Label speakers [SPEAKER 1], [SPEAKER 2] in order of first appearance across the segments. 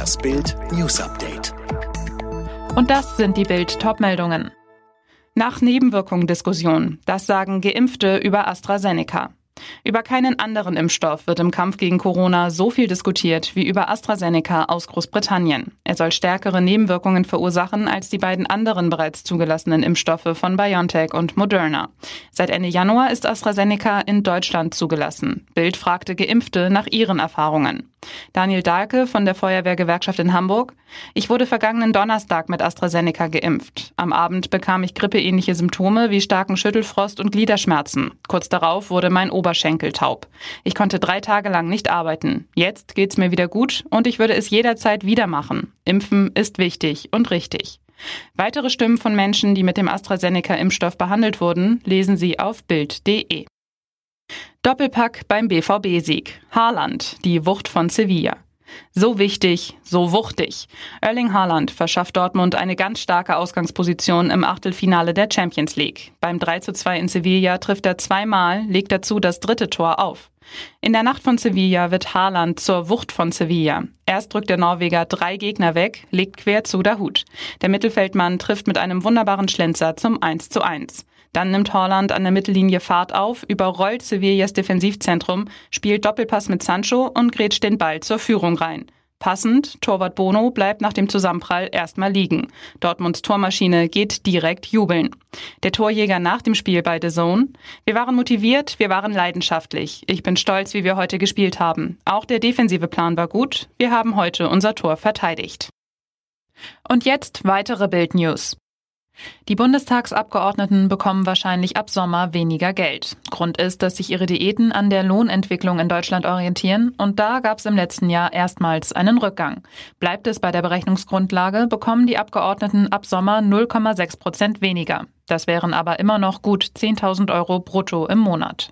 [SPEAKER 1] Das Bild News Update.
[SPEAKER 2] Und das sind die Bild Topmeldungen. Nach Nebenwirkungen-Diskussion. Das sagen Geimpfte über AstraZeneca. Über keinen anderen Impfstoff wird im Kampf gegen Corona so viel diskutiert wie über AstraZeneca aus Großbritannien. Er soll stärkere Nebenwirkungen verursachen als die beiden anderen bereits zugelassenen Impfstoffe von BioNTech und Moderna. Seit Ende Januar ist AstraZeneca in Deutschland zugelassen. Bild fragte Geimpfte nach ihren Erfahrungen. Daniel Dahlke von der Feuerwehrgewerkschaft in Hamburg. Ich wurde vergangenen Donnerstag mit AstraZeneca geimpft. Am Abend bekam ich grippeähnliche Symptome wie starken Schüttelfrost und Gliederschmerzen. Kurz darauf wurde mein Oberschenkel taub. Ich konnte drei Tage lang nicht arbeiten. Jetzt geht's mir wieder gut und ich würde es jederzeit wieder machen. Impfen ist wichtig und richtig. Weitere Stimmen von Menschen, die mit dem AstraZeneca-Impfstoff behandelt wurden, lesen Sie auf Bild.de. Doppelpack beim BVB-Sieg. Haaland, die Wucht von Sevilla. So wichtig, so wuchtig. Erling Haaland verschafft Dortmund eine ganz starke Ausgangsposition im Achtelfinale der Champions League. Beim 3 zu 2 in Sevilla trifft er zweimal, legt dazu das dritte Tor auf. In der Nacht von Sevilla wird Haaland zur Wucht von Sevilla. Erst drückt der Norweger drei Gegner weg, legt quer zu Dahut. Der Mittelfeldmann trifft mit einem wunderbaren Schlenzer zum 1 zu 1. Dann nimmt Holland an der Mittellinie Fahrt auf, überrollt Sevillas Defensivzentrum, spielt Doppelpass mit Sancho und grätscht den Ball zur Führung rein. Passend, Torwart Bono bleibt nach dem Zusammenprall erstmal liegen. Dortmunds Tormaschine geht direkt jubeln. Der Torjäger nach dem Spiel bei The Zone. Wir waren motiviert, wir waren leidenschaftlich. Ich bin stolz, wie wir heute gespielt haben. Auch der defensive Plan war gut. Wir haben heute unser Tor verteidigt. Und jetzt weitere Bild News. Die Bundestagsabgeordneten bekommen wahrscheinlich ab Sommer weniger Geld. Grund ist, dass sich ihre Diäten an der Lohnentwicklung in Deutschland orientieren und da gab es im letzten Jahr erstmals einen Rückgang. Bleibt es bei der Berechnungsgrundlage, bekommen die Abgeordneten ab Sommer 0,6 Prozent weniger. Das wären aber immer noch gut 10.000 Euro brutto im Monat.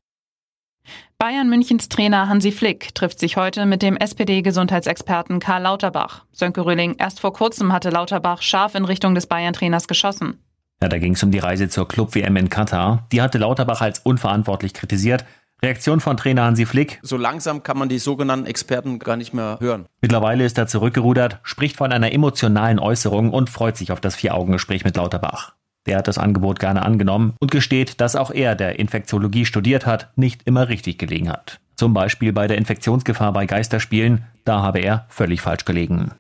[SPEAKER 2] Bayern Münchens Trainer Hansi Flick trifft sich heute mit dem SPD-Gesundheitsexperten Karl Lauterbach. Sönke Röhling, erst vor kurzem hatte Lauterbach scharf in Richtung des Bayern-Trainers geschossen.
[SPEAKER 3] Ja, da ging es um die Reise zur Club-WM in Katar. Die hatte Lauterbach als unverantwortlich kritisiert. Reaktion von Trainer Hansi Flick.
[SPEAKER 4] So langsam kann man die sogenannten Experten gar nicht mehr hören.
[SPEAKER 3] Mittlerweile ist er zurückgerudert, spricht von einer emotionalen Äußerung und freut sich auf das Vier-Augen-Gespräch mit Lauterbach. Der hat das Angebot gerne angenommen und gesteht, dass auch er, der Infektiologie studiert hat, nicht immer richtig gelegen hat. Zum Beispiel bei der Infektionsgefahr bei Geisterspielen, da habe er völlig falsch gelegen.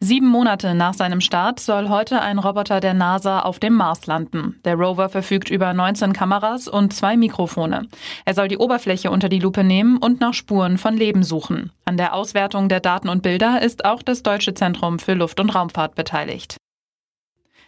[SPEAKER 2] Sieben Monate nach seinem Start soll heute ein Roboter der NASA auf dem Mars landen. Der Rover verfügt über 19 Kameras und zwei Mikrofone. Er soll die Oberfläche unter die Lupe nehmen und nach Spuren von Leben suchen. An der Auswertung der Daten und Bilder ist auch das Deutsche Zentrum für Luft- und Raumfahrt beteiligt.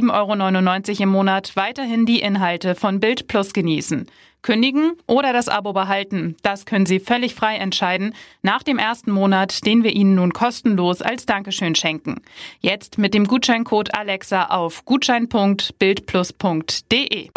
[SPEAKER 2] 7,99 Euro im Monat weiterhin die Inhalte von Bild Plus genießen. Kündigen oder das Abo behalten, das können Sie völlig frei entscheiden nach dem ersten Monat, den wir Ihnen nun kostenlos als Dankeschön schenken. Jetzt mit dem Gutscheincode Alexa auf gutschein.bildplus.de.